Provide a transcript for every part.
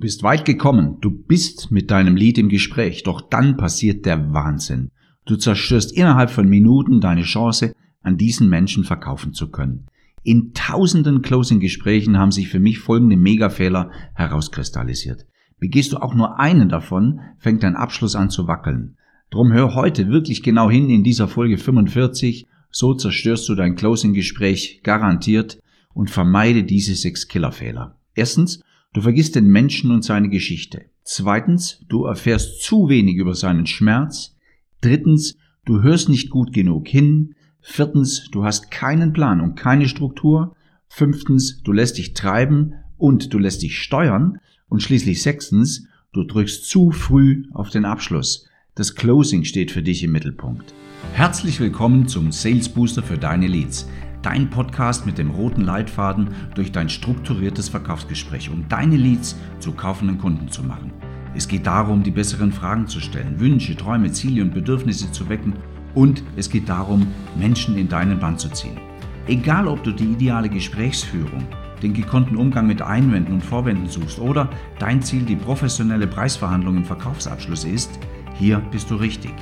bist weit gekommen, du bist mit deinem Lied im Gespräch, doch dann passiert der Wahnsinn. Du zerstörst innerhalb von Minuten deine Chance, an diesen Menschen verkaufen zu können. In tausenden Closing-Gesprächen haben sich für mich folgende Megafehler herauskristallisiert. Begehst du auch nur einen davon, fängt dein Abschluss an zu wackeln. Drum hör heute wirklich genau hin in dieser Folge 45, so zerstörst du dein Closing-Gespräch garantiert und vermeide diese sechs Killerfehler. Erstens, Du vergisst den Menschen und seine Geschichte. Zweitens, du erfährst zu wenig über seinen Schmerz. Drittens, du hörst nicht gut genug hin. Viertens, du hast keinen Plan und keine Struktur. Fünftens, du lässt dich treiben und du lässt dich steuern. Und schließlich sechstens, du drückst zu früh auf den Abschluss. Das Closing steht für dich im Mittelpunkt. Herzlich willkommen zum Sales Booster für deine Leads dein Podcast mit dem roten Leitfaden durch dein strukturiertes Verkaufsgespräch, um deine Leads zu kaufenden Kunden zu machen. Es geht darum, die besseren Fragen zu stellen, Wünsche, Träume, Ziele und Bedürfnisse zu wecken und es geht darum, Menschen in deinen Band zu ziehen. Egal, ob du die ideale Gesprächsführung, den gekonnten Umgang mit Einwänden und Vorwänden suchst oder dein Ziel die professionelle Preisverhandlung im Verkaufsabschluss ist, hier bist du richtig.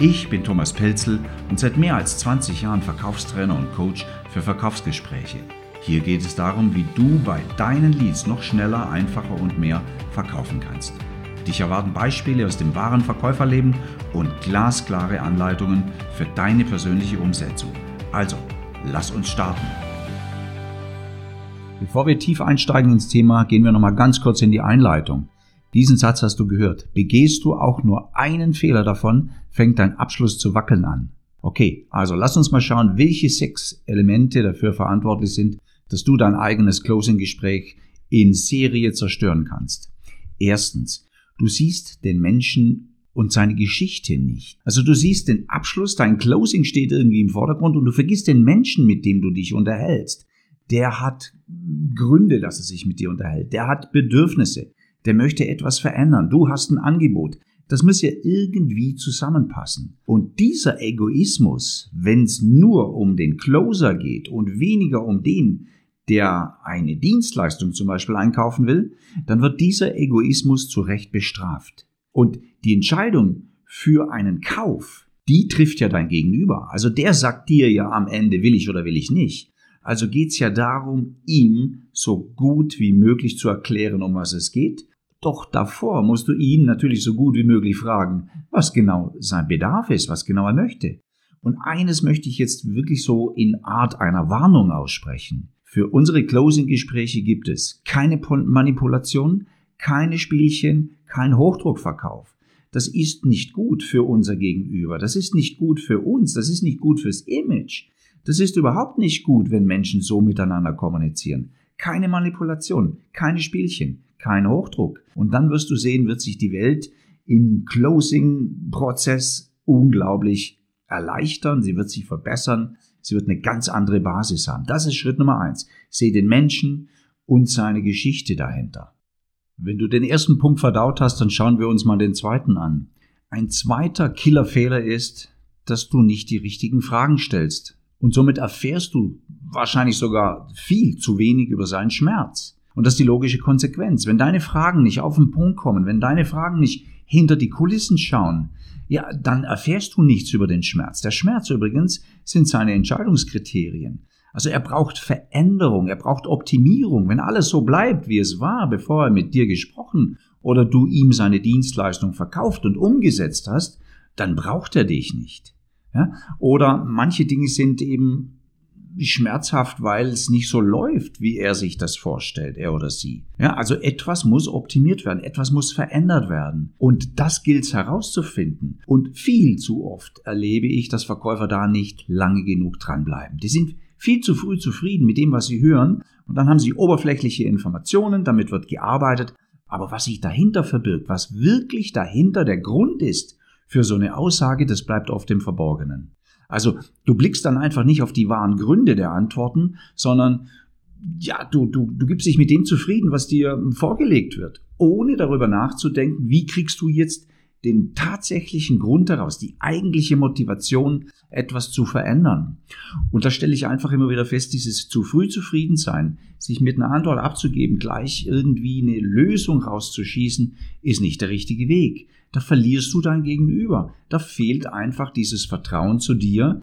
Ich bin Thomas Pelzel und seit mehr als 20 Jahren Verkaufstrainer und Coach für Verkaufsgespräche. Hier geht es darum, wie du bei deinen Leads noch schneller, einfacher und mehr verkaufen kannst. Dich erwarten Beispiele aus dem wahren Verkäuferleben und glasklare Anleitungen für deine persönliche Umsetzung. Also, lass uns starten. Bevor wir tief einsteigen ins Thema, gehen wir nochmal ganz kurz in die Einleitung. Diesen Satz hast du gehört. Begehst du auch nur einen Fehler davon, fängt dein Abschluss zu wackeln an. Okay, also lass uns mal schauen, welche sechs Elemente dafür verantwortlich sind, dass du dein eigenes Closing-Gespräch in Serie zerstören kannst. Erstens, du siehst den Menschen und seine Geschichte nicht. Also du siehst den Abschluss, dein Closing steht irgendwie im Vordergrund und du vergisst den Menschen, mit dem du dich unterhältst. Der hat Gründe, dass er sich mit dir unterhält. Der hat Bedürfnisse der möchte etwas verändern. Du hast ein Angebot. Das muss ja irgendwie zusammenpassen. Und dieser Egoismus, wenn es nur um den Closer geht und weniger um den, der eine Dienstleistung zum Beispiel einkaufen will, dann wird dieser Egoismus zu Recht bestraft. Und die Entscheidung für einen Kauf, die trifft ja dein Gegenüber. Also der sagt dir ja am Ende, will ich oder will ich nicht. Also geht es ja darum, ihm so gut wie möglich zu erklären, um was es geht doch davor musst du ihn natürlich so gut wie möglich fragen, was genau sein Bedarf ist, was genau er möchte. Und eines möchte ich jetzt wirklich so in Art einer Warnung aussprechen. Für unsere Closing-Gespräche gibt es keine Manipulation, keine Spielchen, kein Hochdruckverkauf. Das ist nicht gut für unser Gegenüber. Das ist nicht gut für uns. Das ist nicht gut fürs Image. Das ist überhaupt nicht gut, wenn Menschen so miteinander kommunizieren. Keine Manipulation, keine Spielchen kein Hochdruck. Und dann wirst du sehen, wird sich die Welt im Closing-Prozess unglaublich erleichtern, sie wird sich verbessern, sie wird eine ganz andere Basis haben. Das ist Schritt Nummer eins. Seh den Menschen und seine Geschichte dahinter. Wenn du den ersten Punkt verdaut hast, dann schauen wir uns mal den zweiten an. Ein zweiter Killerfehler ist, dass du nicht die richtigen Fragen stellst. Und somit erfährst du wahrscheinlich sogar viel zu wenig über seinen Schmerz. Und das ist die logische Konsequenz. Wenn deine Fragen nicht auf den Punkt kommen, wenn deine Fragen nicht hinter die Kulissen schauen, ja, dann erfährst du nichts über den Schmerz. Der Schmerz übrigens sind seine Entscheidungskriterien. Also er braucht Veränderung, er braucht Optimierung. Wenn alles so bleibt, wie es war, bevor er mit dir gesprochen oder du ihm seine Dienstleistung verkauft und umgesetzt hast, dann braucht er dich nicht. Ja? Oder manche Dinge sind eben schmerzhaft, weil es nicht so läuft, wie er sich das vorstellt, er oder sie. Ja, also etwas muss optimiert werden, etwas muss verändert werden. Und das gilt es herauszufinden. Und viel zu oft erlebe ich, dass Verkäufer da nicht lange genug dranbleiben. Die sind viel zu früh zufrieden mit dem, was sie hören. Und dann haben sie oberflächliche Informationen, damit wird gearbeitet. Aber was sich dahinter verbirgt, was wirklich dahinter der Grund ist für so eine Aussage, das bleibt oft im Verborgenen. Also du blickst dann einfach nicht auf die wahren Gründe der Antworten, sondern ja, du, du, du gibst dich mit dem zufrieden, was dir vorgelegt wird, ohne darüber nachzudenken, wie kriegst du jetzt den tatsächlichen Grund daraus, die eigentliche Motivation, etwas zu verändern. Und da stelle ich einfach immer wieder fest, dieses zu früh zufrieden sein, sich mit einer Antwort abzugeben, gleich irgendwie eine Lösung rauszuschießen, ist nicht der richtige Weg. Da verlierst du dein Gegenüber. Da fehlt einfach dieses Vertrauen zu dir,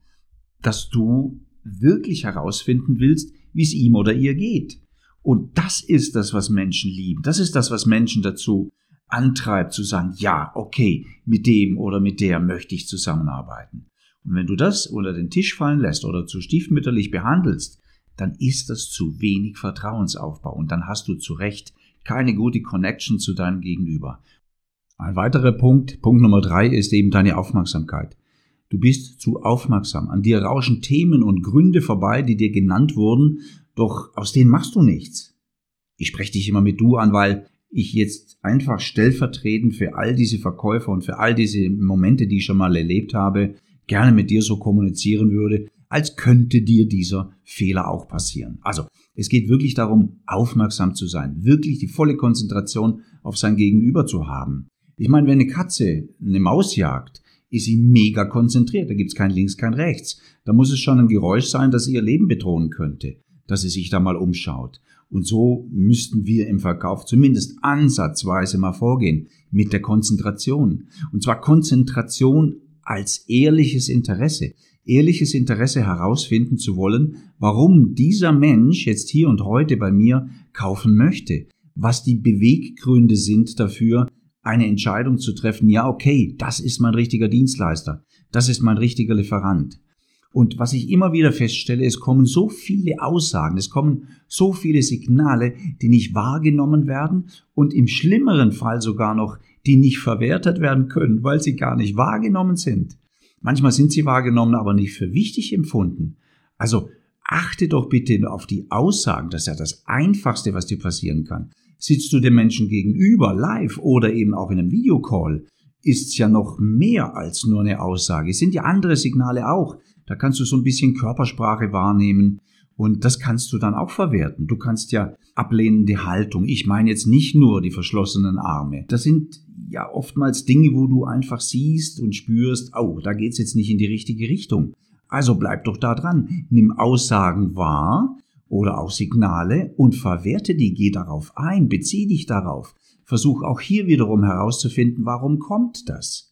dass du wirklich herausfinden willst, wie es ihm oder ihr geht. Und das ist das, was Menschen lieben. Das ist das, was Menschen dazu antreibt zu sagen, ja, okay, mit dem oder mit der möchte ich zusammenarbeiten. Und wenn du das unter den Tisch fallen lässt oder zu stiefmütterlich behandelst, dann ist das zu wenig Vertrauensaufbau und dann hast du zu Recht keine gute Connection zu deinem Gegenüber. Ein weiterer Punkt, Punkt Nummer drei, ist eben deine Aufmerksamkeit. Du bist zu aufmerksam. An dir rauschen Themen und Gründe vorbei, die dir genannt wurden, doch aus denen machst du nichts. Ich spreche dich immer mit du an, weil ich jetzt einfach stellvertretend für all diese Verkäufer und für all diese Momente, die ich schon mal erlebt habe, gerne mit dir so kommunizieren würde, als könnte dir dieser Fehler auch passieren. Also, es geht wirklich darum, aufmerksam zu sein, wirklich die volle Konzentration auf sein Gegenüber zu haben. Ich meine, wenn eine Katze eine Maus jagt, ist sie mega konzentriert. Da gibt's kein Links, kein Rechts. Da muss es schon ein Geräusch sein, das ihr Leben bedrohen könnte, dass sie sich da mal umschaut. Und so müssten wir im Verkauf zumindest ansatzweise mal vorgehen mit der Konzentration. Und zwar Konzentration als ehrliches Interesse. Ehrliches Interesse herausfinden zu wollen, warum dieser Mensch jetzt hier und heute bei mir kaufen möchte. Was die Beweggründe sind dafür, eine Entscheidung zu treffen, ja, okay, das ist mein richtiger Dienstleister, das ist mein richtiger Lieferant. Und was ich immer wieder feststelle, es kommen so viele Aussagen, es kommen so viele Signale, die nicht wahrgenommen werden und im schlimmeren Fall sogar noch, die nicht verwertet werden können, weil sie gar nicht wahrgenommen sind. Manchmal sind sie wahrgenommen, aber nicht für wichtig empfunden. Also achte doch bitte auf die Aussagen, das ist ja das Einfachste, was dir passieren kann. Sitzt du dem Menschen gegenüber, live oder eben auch in einem Videocall, ist ja noch mehr als nur eine Aussage. Es sind ja andere Signale auch. Da kannst du so ein bisschen Körpersprache wahrnehmen und das kannst du dann auch verwerten. Du kannst ja ablehnende Haltung. Ich meine jetzt nicht nur die verschlossenen Arme. Das sind ja oftmals Dinge, wo du einfach siehst und spürst, oh, da geht's jetzt nicht in die richtige Richtung. Also bleib doch da dran. Nimm Aussagen wahr oder auch Signale und verwerte die. Geh darauf ein, bezieh dich darauf. Versuch auch hier wiederum herauszufinden, warum kommt das.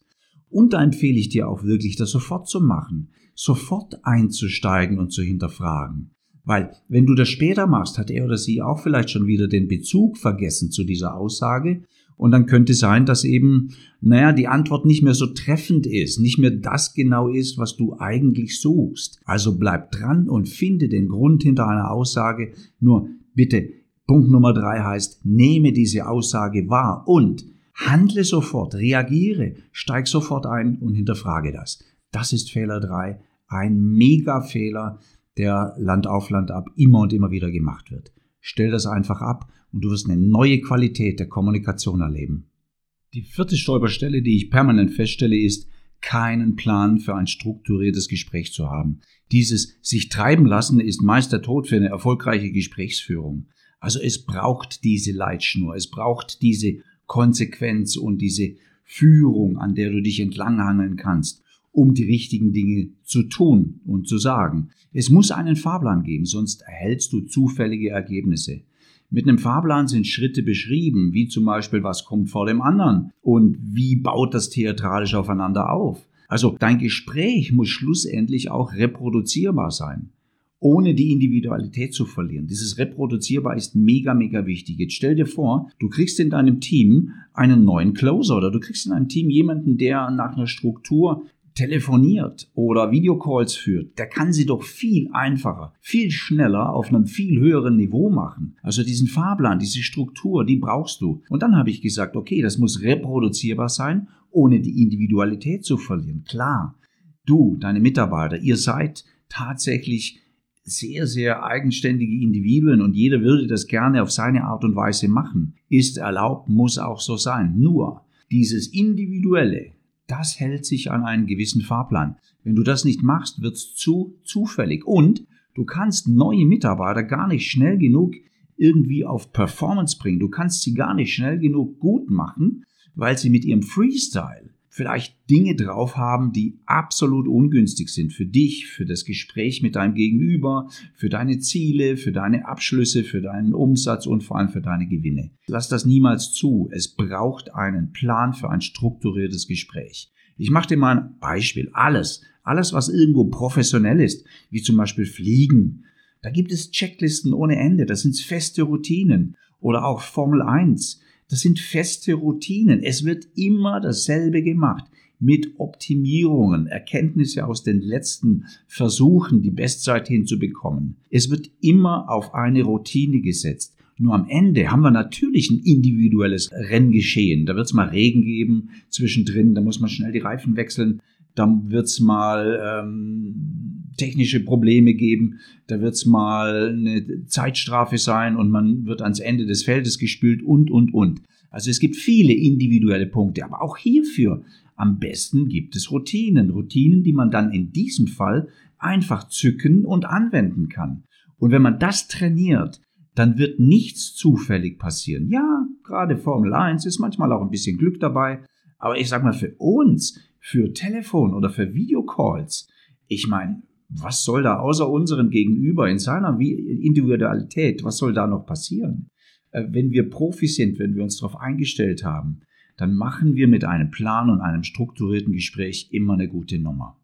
Und da empfehle ich dir auch wirklich, das sofort zu machen, sofort einzusteigen und zu hinterfragen. Weil, wenn du das später machst, hat er oder sie auch vielleicht schon wieder den Bezug vergessen zu dieser Aussage. Und dann könnte sein, dass eben, naja, die Antwort nicht mehr so treffend ist, nicht mehr das genau ist, was du eigentlich suchst. Also bleib dran und finde den Grund hinter einer Aussage. Nur bitte, Punkt Nummer drei heißt, nehme diese Aussage wahr und handle sofort, reagiere, steig sofort ein und hinterfrage das. Das ist Fehler drei, ein Mega-Fehler, der Land auf Land ab immer und immer wieder gemacht wird. Stell das einfach ab und du wirst eine neue Qualität der Kommunikation erleben. Die vierte Stolperstelle, die ich permanent feststelle, ist, keinen Plan für ein strukturiertes Gespräch zu haben. Dieses sich treiben lassen ist meist der Tod für eine erfolgreiche Gesprächsführung. Also es braucht diese Leitschnur, es braucht diese Konsequenz und diese Führung, an der du dich entlanghangeln kannst um die richtigen Dinge zu tun und zu sagen. Es muss einen Fahrplan geben, sonst erhältst du zufällige Ergebnisse. Mit einem Fahrplan sind Schritte beschrieben, wie zum Beispiel, was kommt vor dem anderen und wie baut das theatralisch aufeinander auf. Also dein Gespräch muss schlussendlich auch reproduzierbar sein, ohne die Individualität zu verlieren. Dieses reproduzierbar ist mega, mega wichtig. Jetzt stell dir vor, du kriegst in deinem Team einen neuen Closer oder du kriegst in deinem Team jemanden, der nach einer Struktur telefoniert oder Videocalls führt, der kann sie doch viel einfacher, viel schneller auf einem viel höheren Niveau machen. Also diesen Fahrplan, diese Struktur, die brauchst du. Und dann habe ich gesagt, okay, das muss reproduzierbar sein, ohne die Individualität zu verlieren. Klar, du, deine Mitarbeiter, ihr seid tatsächlich sehr, sehr eigenständige Individuen und jeder würde das gerne auf seine Art und Weise machen. Ist erlaubt, muss auch so sein. Nur dieses Individuelle, das hält sich an einen gewissen Fahrplan. Wenn du das nicht machst, wird es zu zufällig. Und du kannst neue Mitarbeiter gar nicht schnell genug irgendwie auf Performance bringen. Du kannst sie gar nicht schnell genug gut machen, weil sie mit ihrem Freestyle vielleicht Dinge drauf haben, die absolut ungünstig sind für dich, für das Gespräch mit deinem Gegenüber, für deine Ziele, für deine Abschlüsse, für deinen Umsatz und vor allem für deine Gewinne. Lass das niemals zu. Es braucht einen Plan für ein strukturiertes Gespräch. Ich mache dir mal ein Beispiel. Alles, alles, was irgendwo professionell ist, wie zum Beispiel Fliegen, da gibt es Checklisten ohne Ende. Das sind feste Routinen. Oder auch Formel 1. Das sind feste Routinen. Es wird immer dasselbe gemacht mit Optimierungen, Erkenntnisse aus den letzten Versuchen, die Bestzeit hinzubekommen. Es wird immer auf eine Routine gesetzt. Nur am Ende haben wir natürlich ein individuelles Renngeschehen. Da wird es mal Regen geben zwischendrin, da muss man schnell die Reifen wechseln, dann wird es mal ähm, technische Probleme geben, da wird es mal eine Zeitstrafe sein und man wird ans Ende des Feldes gespült und, und, und. Also es gibt viele individuelle Punkte, aber auch hierfür am besten gibt es Routinen. Routinen, die man dann in diesem Fall einfach zücken und anwenden kann. Und wenn man das trainiert, dann wird nichts zufällig passieren. Ja, gerade Formel 1 ist manchmal auch ein bisschen Glück dabei, aber ich sag mal für uns für Telefon oder für Videocalls. Ich meine, was soll da außer unserem Gegenüber in seiner Individualität, was soll da noch passieren? Äh, wenn wir Profis sind, wenn wir uns darauf eingestellt haben, dann machen wir mit einem Plan und einem strukturierten Gespräch immer eine gute Nummer.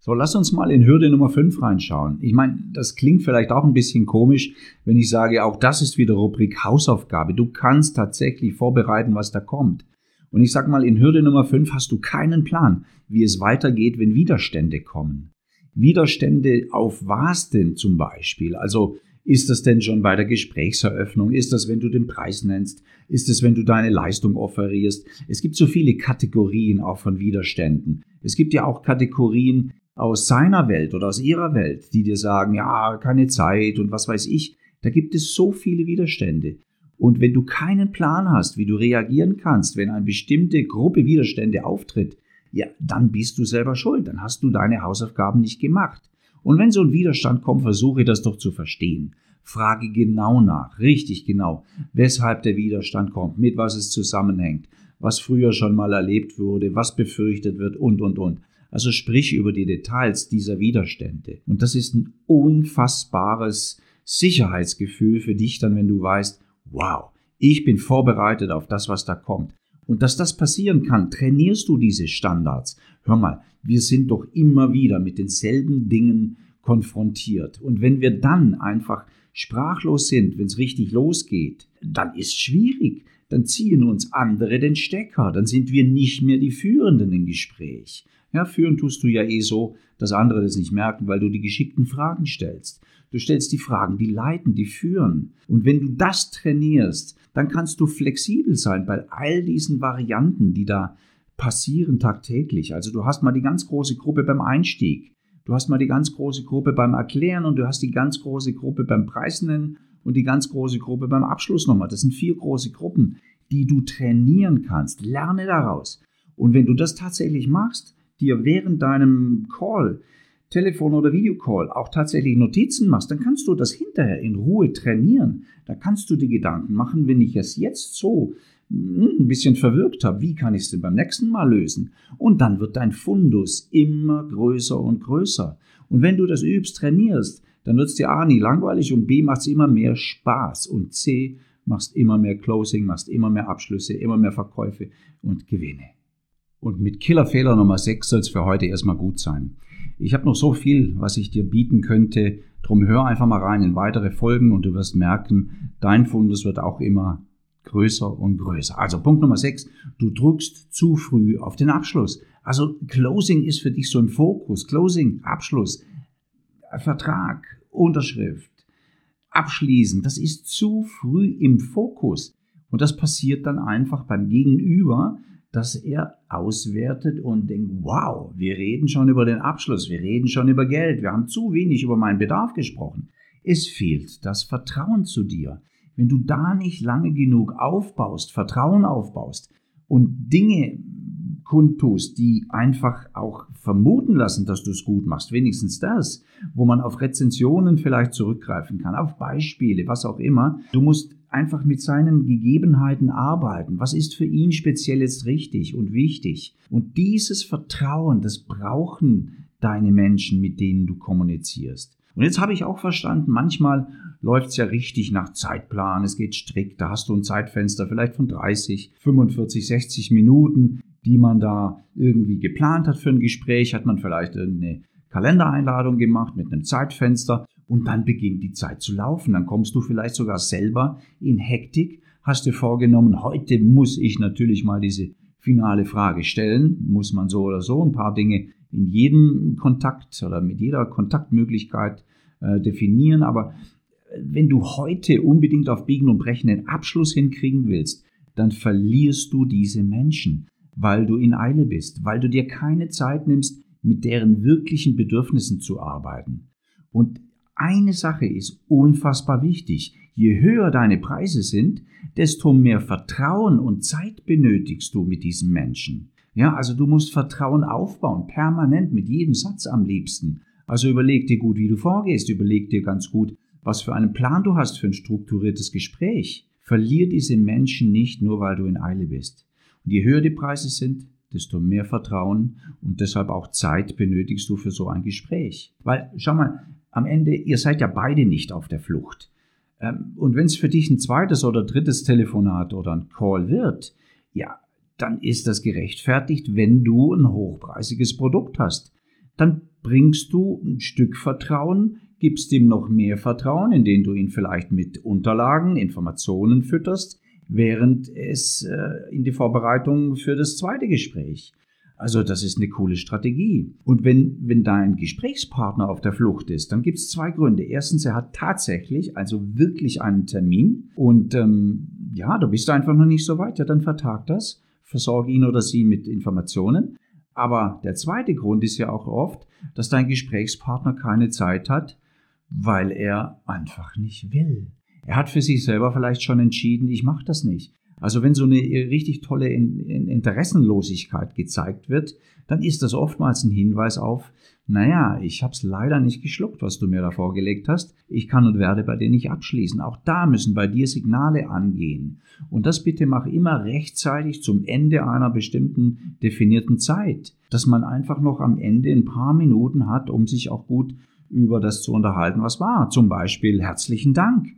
So, lass uns mal in Hürde Nummer 5 reinschauen. Ich meine, das klingt vielleicht auch ein bisschen komisch, wenn ich sage, auch das ist wieder Rubrik Hausaufgabe. Du kannst tatsächlich vorbereiten, was da kommt. Und ich sag mal, in Hürde Nummer 5 hast du keinen Plan, wie es weitergeht, wenn Widerstände kommen. Widerstände auf was denn zum Beispiel? Also ist das denn schon bei der Gesprächseröffnung? Ist das, wenn du den Preis nennst? Ist es, wenn du deine Leistung offerierst? Es gibt so viele Kategorien auch von Widerständen. Es gibt ja auch Kategorien aus seiner Welt oder aus ihrer Welt, die dir sagen, ja, keine Zeit und was weiß ich. Da gibt es so viele Widerstände. Und wenn du keinen Plan hast, wie du reagieren kannst, wenn eine bestimmte Gruppe Widerstände auftritt, ja, dann bist du selber schuld. Dann hast du deine Hausaufgaben nicht gemacht. Und wenn so ein Widerstand kommt, versuche das doch zu verstehen. Frage genau nach, richtig genau, weshalb der Widerstand kommt, mit was es zusammenhängt, was früher schon mal erlebt wurde, was befürchtet wird und, und, und. Also sprich über die Details dieser Widerstände. Und das ist ein unfassbares Sicherheitsgefühl für dich dann, wenn du weißt, wow, ich bin vorbereitet auf das, was da kommt. Und dass das passieren kann, trainierst du diese Standards. Hör mal, wir sind doch immer wieder mit denselben Dingen konfrontiert. Und wenn wir dann einfach sprachlos sind, wenn es richtig losgeht, dann ist schwierig. Dann ziehen uns andere den Stecker. Dann sind wir nicht mehr die Führenden im Gespräch. Ja, führen tust du ja eh so, dass andere das nicht merken, weil du die geschickten Fragen stellst. Du stellst die Fragen, die leiten, die führen. Und wenn du das trainierst, dann kannst du flexibel sein bei all diesen Varianten, die da passieren tagtäglich. Also du hast mal die ganz große Gruppe beim Einstieg, du hast mal die ganz große Gruppe beim Erklären und du hast die ganz große Gruppe beim Preisnennen und die ganz große Gruppe beim Abschluss nochmal. Das sind vier große Gruppen, die du trainieren kannst. Lerne daraus. Und wenn du das tatsächlich machst, dir während deinem Call Telefon- oder Videocall auch tatsächlich Notizen machst, dann kannst du das hinterher in Ruhe trainieren. Da kannst du die Gedanken machen, wenn ich es jetzt so hm, ein bisschen verwirkt habe, wie kann ich es denn beim nächsten Mal lösen? Und dann wird dein Fundus immer größer und größer. Und wenn du das übst, trainierst, dann wird es dir A nie langweilig und B macht es immer mehr Spaß und C machst immer mehr Closing, machst immer mehr Abschlüsse, immer mehr Verkäufe und Gewinne. Und mit Killerfehler Nummer 6 soll es für heute erstmal gut sein. Ich habe noch so viel, was ich dir bieten könnte. Drum hör einfach mal rein in weitere Folgen und du wirst merken, dein Fundus wird auch immer größer und größer. Also Punkt Nummer 6, du drückst zu früh auf den Abschluss. Also Closing ist für dich so im Fokus. Closing, Abschluss, Vertrag, Unterschrift, Abschließen, das ist zu früh im Fokus. Und das passiert dann einfach beim Gegenüber, dass er auswertet und denkt, wow, wir reden schon über den Abschluss, wir reden schon über Geld, wir haben zu wenig über meinen Bedarf gesprochen. Es fehlt das Vertrauen zu dir. Wenn du da nicht lange genug aufbaust, Vertrauen aufbaust und Dinge kundtust, die einfach auch vermuten lassen, dass du es gut machst, wenigstens das, wo man auf Rezensionen vielleicht zurückgreifen kann, auf Beispiele, was auch immer. Du musst einfach mit seinen Gegebenheiten arbeiten. Was ist für ihn speziell jetzt richtig und wichtig? Und dieses Vertrauen, das brauchen deine Menschen, mit denen du kommunizierst. Und jetzt habe ich auch verstanden, manchmal läuft es ja richtig nach Zeitplan, es geht strikt, da hast du ein Zeitfenster vielleicht von 30, 45, 60 Minuten, die man da irgendwie geplant hat für ein Gespräch, hat man vielleicht irgendeine Kalendereinladung gemacht mit einem Zeitfenster und dann beginnt die Zeit zu laufen. Dann kommst du vielleicht sogar selber in Hektik, hast dir vorgenommen, heute muss ich natürlich mal diese finale Frage stellen, muss man so oder so ein paar Dinge in jedem Kontakt oder mit jeder Kontaktmöglichkeit äh, definieren. Aber wenn du heute unbedingt auf Biegen und Brechen den Abschluss hinkriegen willst, dann verlierst du diese Menschen, weil du in Eile bist, weil du dir keine Zeit nimmst, mit deren wirklichen Bedürfnissen zu arbeiten. Und eine Sache ist unfassbar wichtig. Je höher deine Preise sind, desto mehr Vertrauen und Zeit benötigst du mit diesen Menschen. Ja, also du musst Vertrauen aufbauen, permanent mit jedem Satz am liebsten. Also überleg dir gut, wie du vorgehst, überleg dir ganz gut, was für einen Plan du hast für ein strukturiertes Gespräch. Verlier diese Menschen nicht nur, weil du in Eile bist. Und je höher die Preise sind, desto mehr Vertrauen und deshalb auch Zeit benötigst du für so ein Gespräch. Weil, schau mal, am Ende, ihr seid ja beide nicht auf der Flucht. Ähm, und wenn es für dich ein zweites oder drittes Telefonat oder ein Call wird, ja, dann ist das gerechtfertigt, wenn du ein hochpreisiges Produkt hast. Dann bringst du ein Stück Vertrauen, gibst ihm noch mehr Vertrauen, indem du ihn vielleicht mit Unterlagen, Informationen fütterst, während es äh, in die Vorbereitung für das zweite Gespräch. Also das ist eine coole Strategie. Und wenn, wenn dein Gesprächspartner auf der Flucht ist, dann gibt es zwei Gründe. Erstens, er hat tatsächlich, also wirklich einen Termin und ähm, ja, du bist einfach noch nicht so weit, ja, dann vertag das versorge ihn oder sie mit Informationen. Aber der zweite Grund ist ja auch oft, dass dein Gesprächspartner keine Zeit hat, weil er einfach nicht will. Er hat für sich selber vielleicht schon entschieden, ich mache das nicht. Also wenn so eine richtig tolle Interessenlosigkeit gezeigt wird, dann ist das oftmals ein Hinweis auf, naja, ich habe es leider nicht geschluckt, was du mir da vorgelegt hast. Ich kann und werde bei dir nicht abschließen. Auch da müssen bei dir Signale angehen. Und das bitte mach immer rechtzeitig zum Ende einer bestimmten definierten Zeit, dass man einfach noch am Ende ein paar Minuten hat, um sich auch gut über das zu unterhalten, was war. Zum Beispiel herzlichen Dank.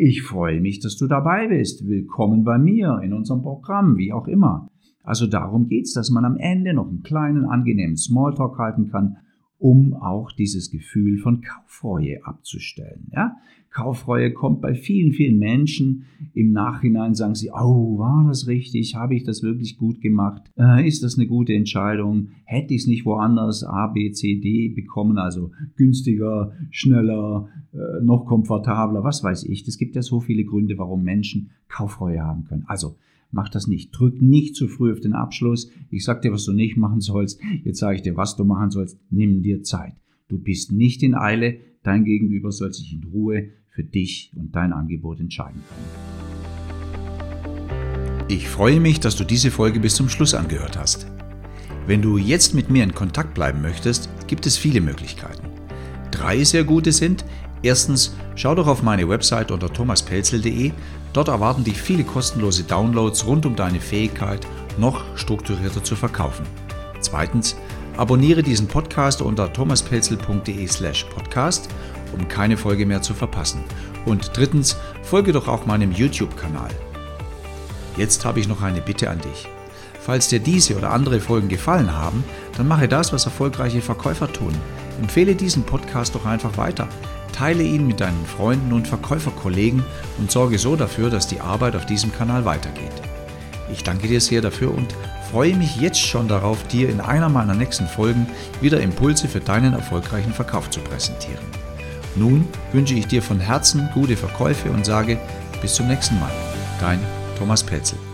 Ich freue mich, dass du dabei bist. Willkommen bei mir in unserem Programm, wie auch immer. Also darum geht's, dass man am Ende noch einen kleinen, angenehmen Smalltalk halten kann um auch dieses Gefühl von Kaufreue abzustellen. Ja? Kaufreue kommt bei vielen, vielen Menschen. Im Nachhinein sagen sie, oh, war das richtig? Habe ich das wirklich gut gemacht? Äh, ist das eine gute Entscheidung? Hätte ich es nicht woanders A, B, C, D bekommen? Also günstiger, schneller, äh, noch komfortabler, was weiß ich. Es gibt ja so viele Gründe, warum Menschen Kaufreue haben können. Also Mach das nicht. Drück nicht zu früh auf den Abschluss. Ich sag dir, was du nicht machen sollst. Jetzt sage ich dir, was du machen sollst. Nimm dir Zeit. Du bist nicht in Eile. Dein Gegenüber soll sich in Ruhe für dich und dein Angebot entscheiden können. Ich freue mich, dass du diese Folge bis zum Schluss angehört hast. Wenn du jetzt mit mir in Kontakt bleiben möchtest, gibt es viele Möglichkeiten. Drei sehr gute sind, erstens, schau doch auf meine Website unter thomaspelzel.de Dort erwarten dich viele kostenlose Downloads rund um deine Fähigkeit, noch strukturierter zu verkaufen. Zweitens, abonniere diesen Podcast unter thomaspelzel.de/slash podcast, um keine Folge mehr zu verpassen. Und drittens, folge doch auch meinem YouTube-Kanal. Jetzt habe ich noch eine Bitte an dich. Falls dir diese oder andere Folgen gefallen haben, dann mache das, was erfolgreiche Verkäufer tun. Empfehle diesen Podcast doch einfach weiter. Teile ihn mit deinen Freunden und Verkäuferkollegen und sorge so dafür, dass die Arbeit auf diesem Kanal weitergeht. Ich danke dir sehr dafür und freue mich jetzt schon darauf, dir in einer meiner nächsten Folgen wieder Impulse für deinen erfolgreichen Verkauf zu präsentieren. Nun wünsche ich dir von Herzen gute Verkäufe und sage bis zum nächsten Mal. Dein Thomas Petzel.